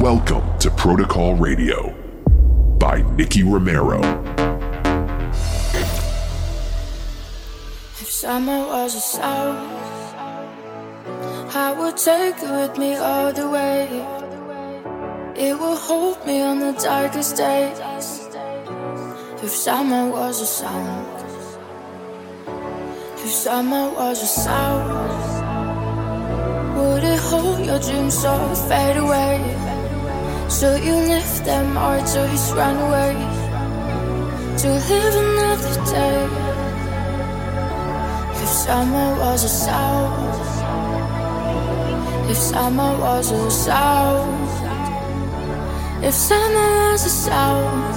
Welcome to Protocol Radio by Nicky Romero. If summer was a song, I would take it with me all the way. It will hold me on the darkest days. If summer was a song, if summer was a sound, would it hold your dreams so fade away? So you lift them or just run away to live another day. If summer was a sound, if summer was a sound, if summer was a sound,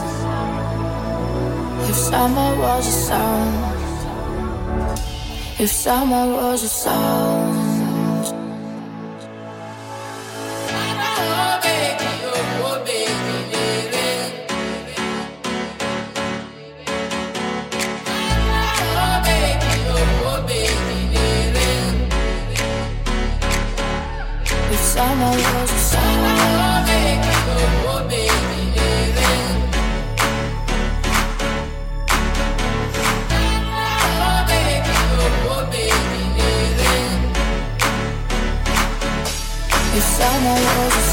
if summer was a sound, if summer was a sound. If summer was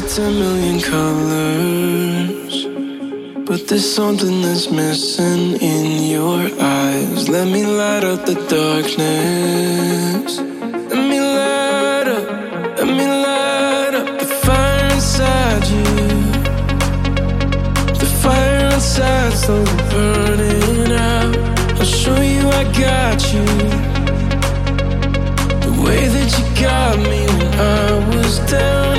see ten million colors, but there's something that's missing in your eyes. Let me light up the darkness. Let me light up, let me light up the fire inside you. The fire inside, slowly burning out. I'll show you I got you. The way that you got me when I was down.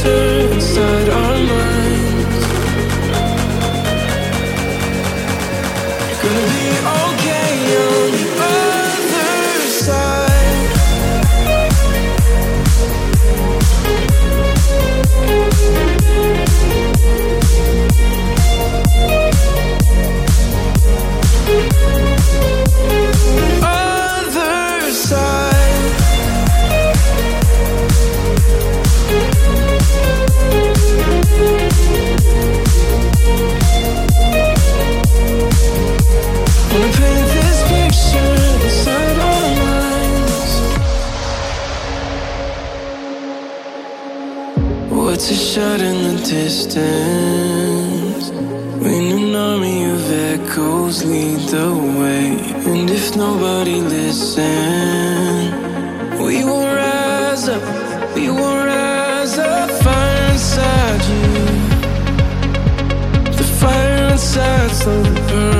closer sense When an army of echoes lead the way And if nobody listens We will rise up, we will rise up. The Fire inside you. The fire inside slowly burns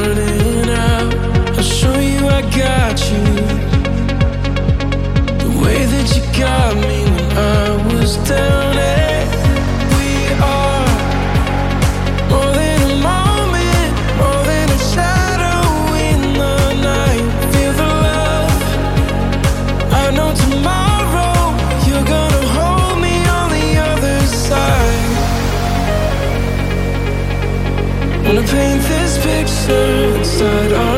inside our.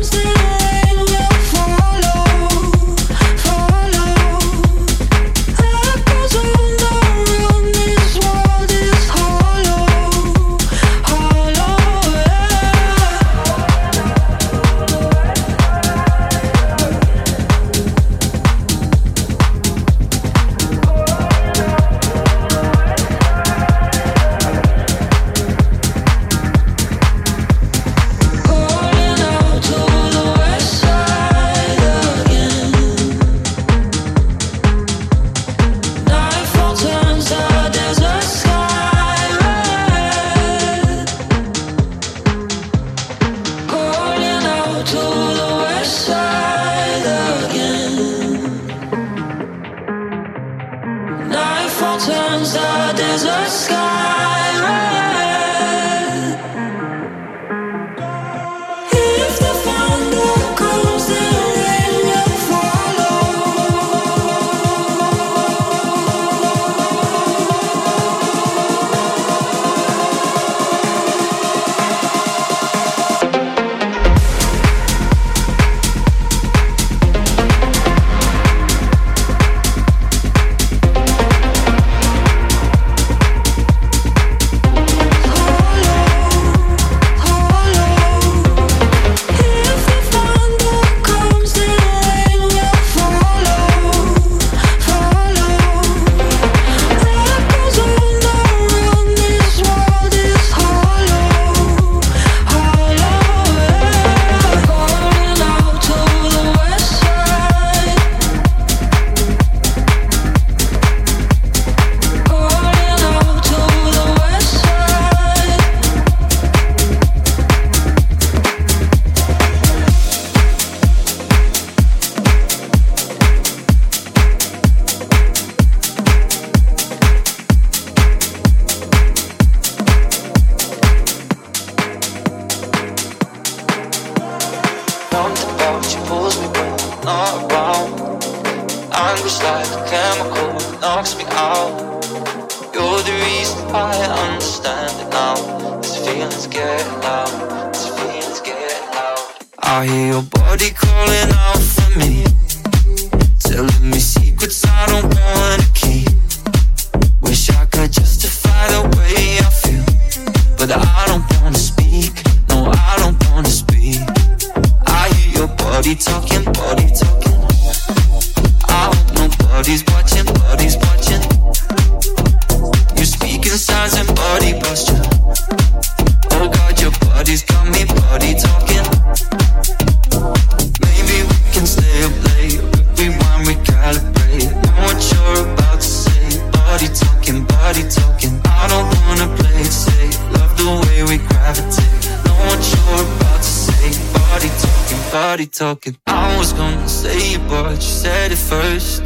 Was gonna say it, but you said it first.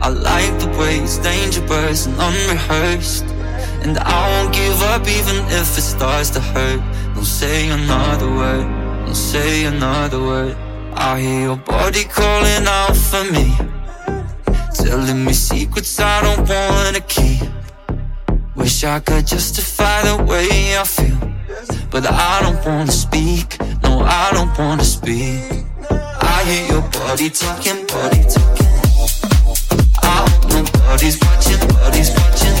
I like the way it's dangerous and unrehearsed. And I won't give up even if it starts to hurt. Don't say another word, don't say another word. I hear your body calling out for me. Telling me secrets I don't wanna keep. Wish I could justify the way I feel. But I don't wanna speak, no, I don't wanna speak. I hear your body talking, body talking. I hope nobody's watching, body's watching.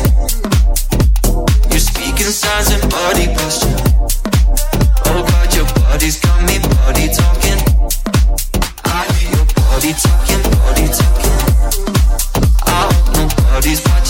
You're speaking signs and body posture. Oh God, your body's got me body talking. I hear your body talking, body talking. I hope nobody's watching,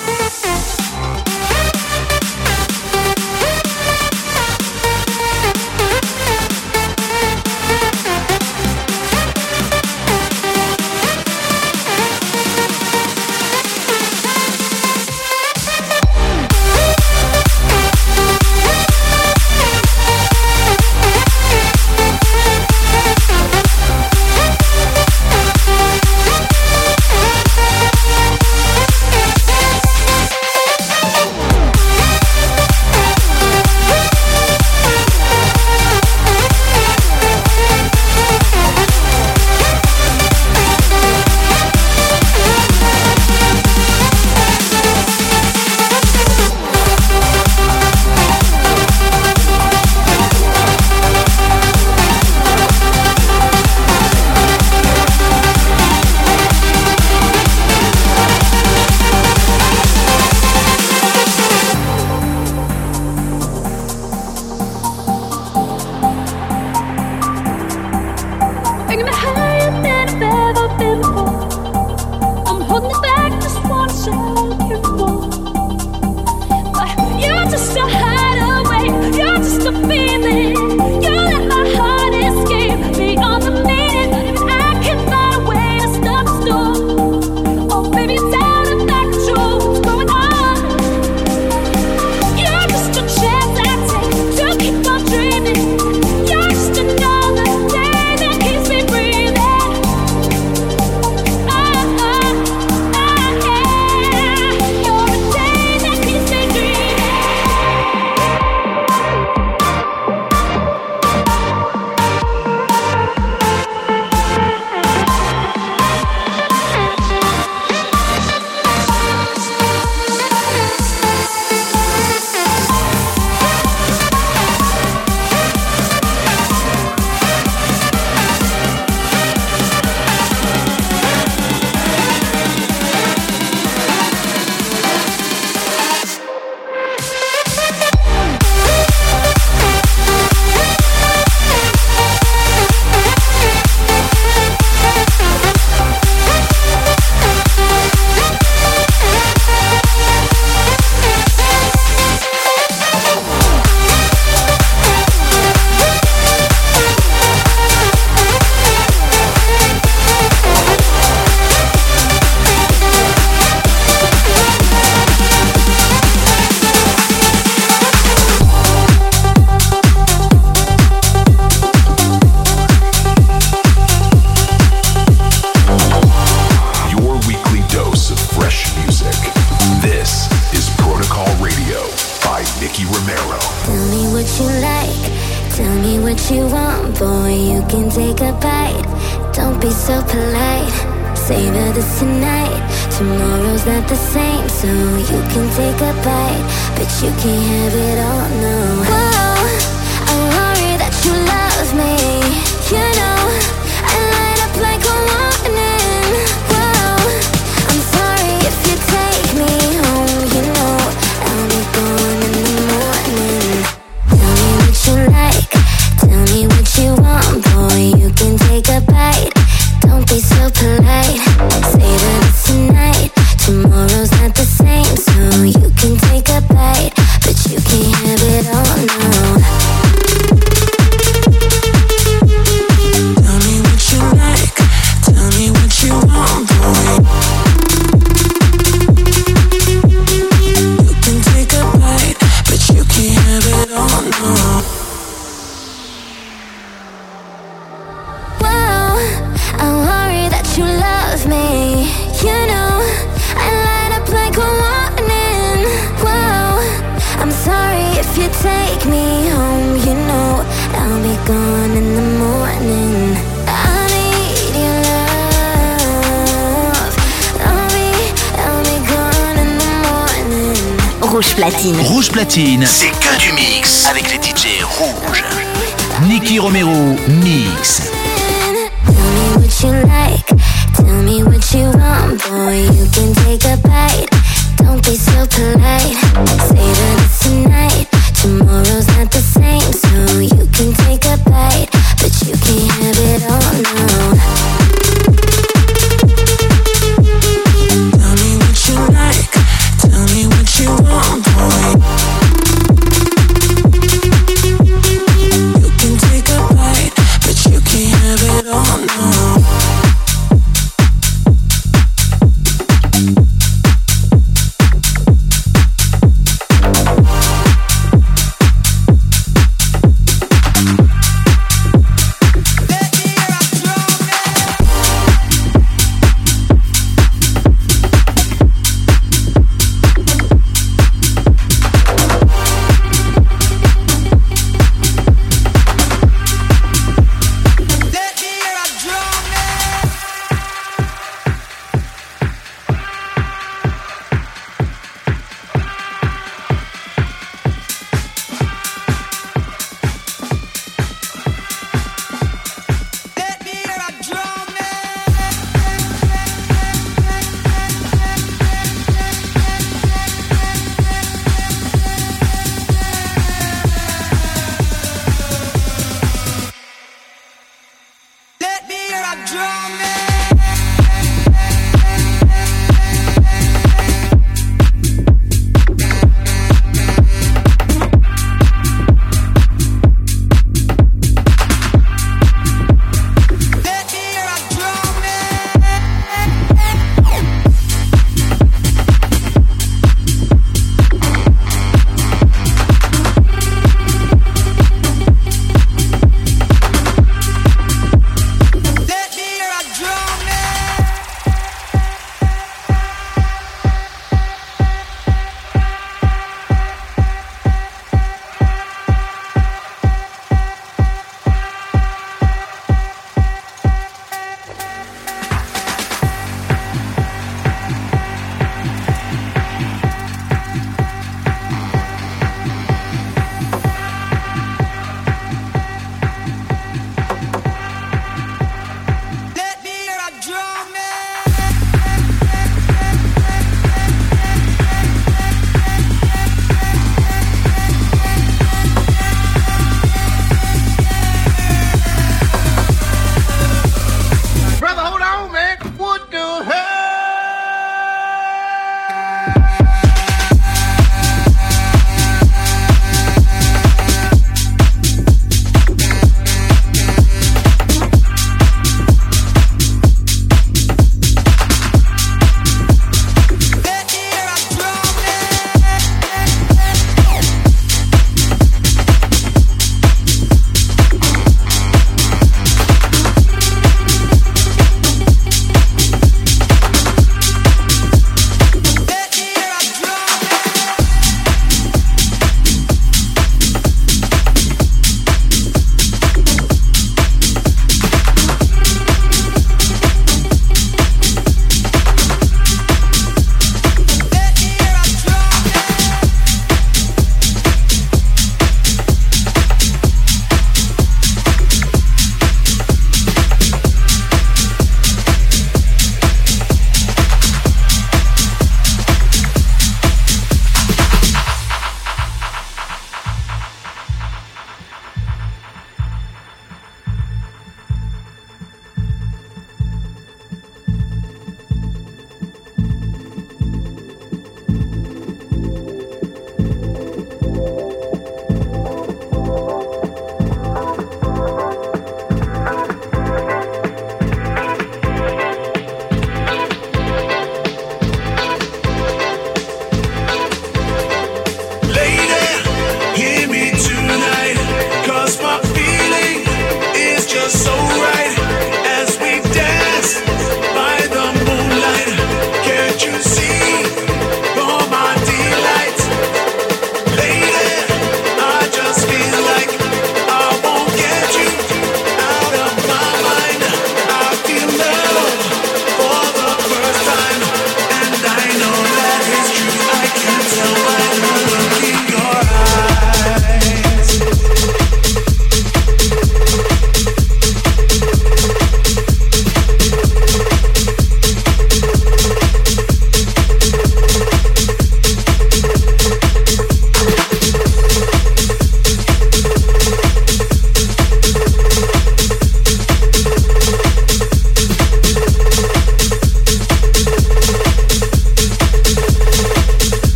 Rouge You can take a bite. Don't be so polite. Say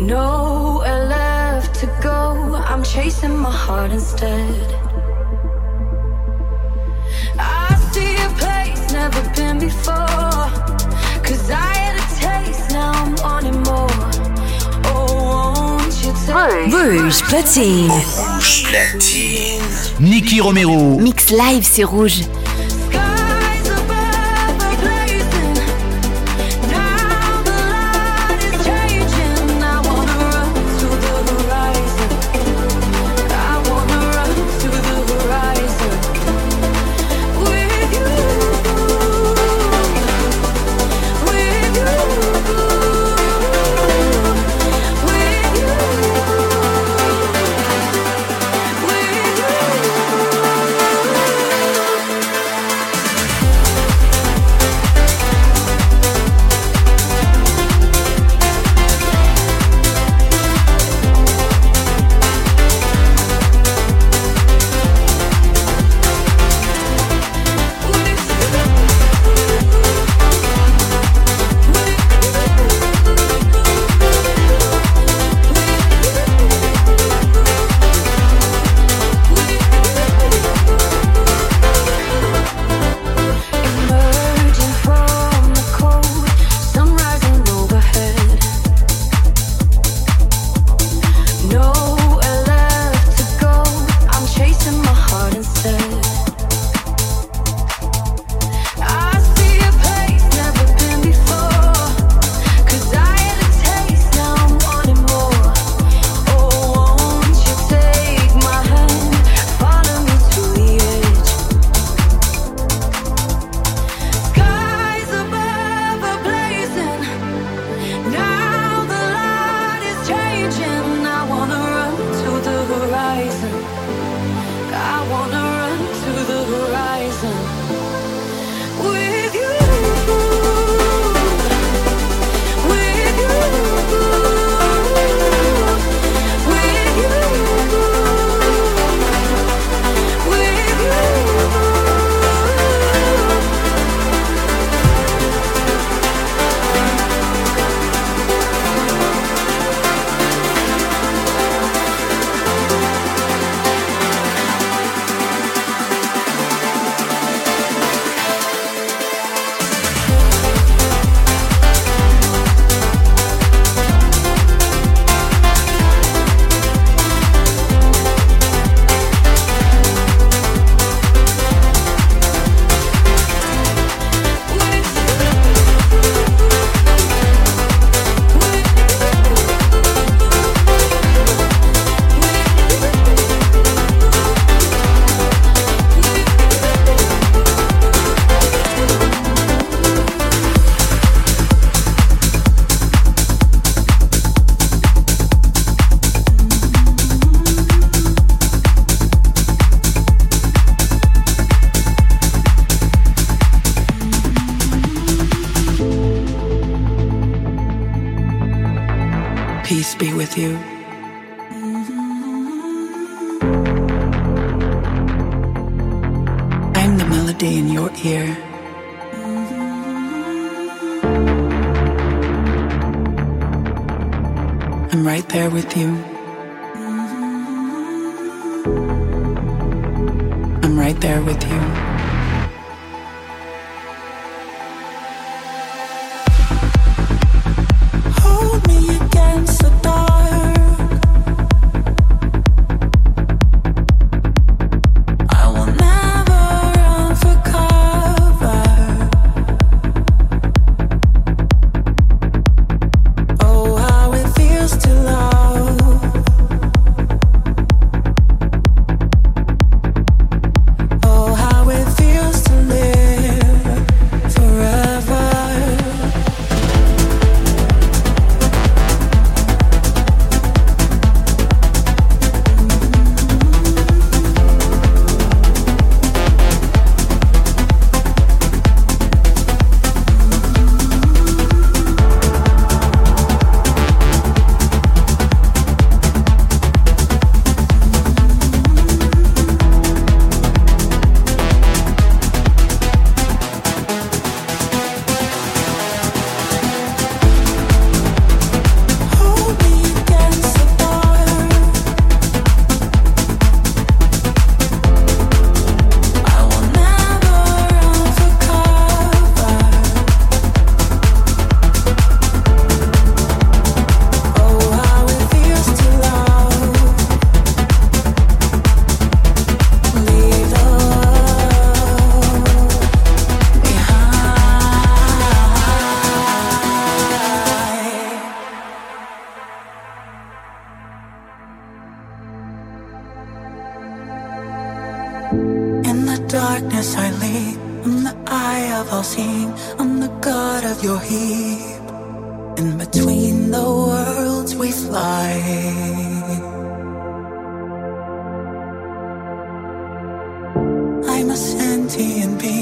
Nowhere left to go. I'm chasing my heart instead. I see a place never been before. Cause I had a taste, now I'm wanting more. Oh, rouge Platine. Rouge Platine. Nicky Romero. Mix live, c'est rouge. I'm right there with you. I'm right there with you. In the darkness I leap, I'm the eye of all seeing, I'm the god of your heap. In between the worlds we fly. I'm a sentient being.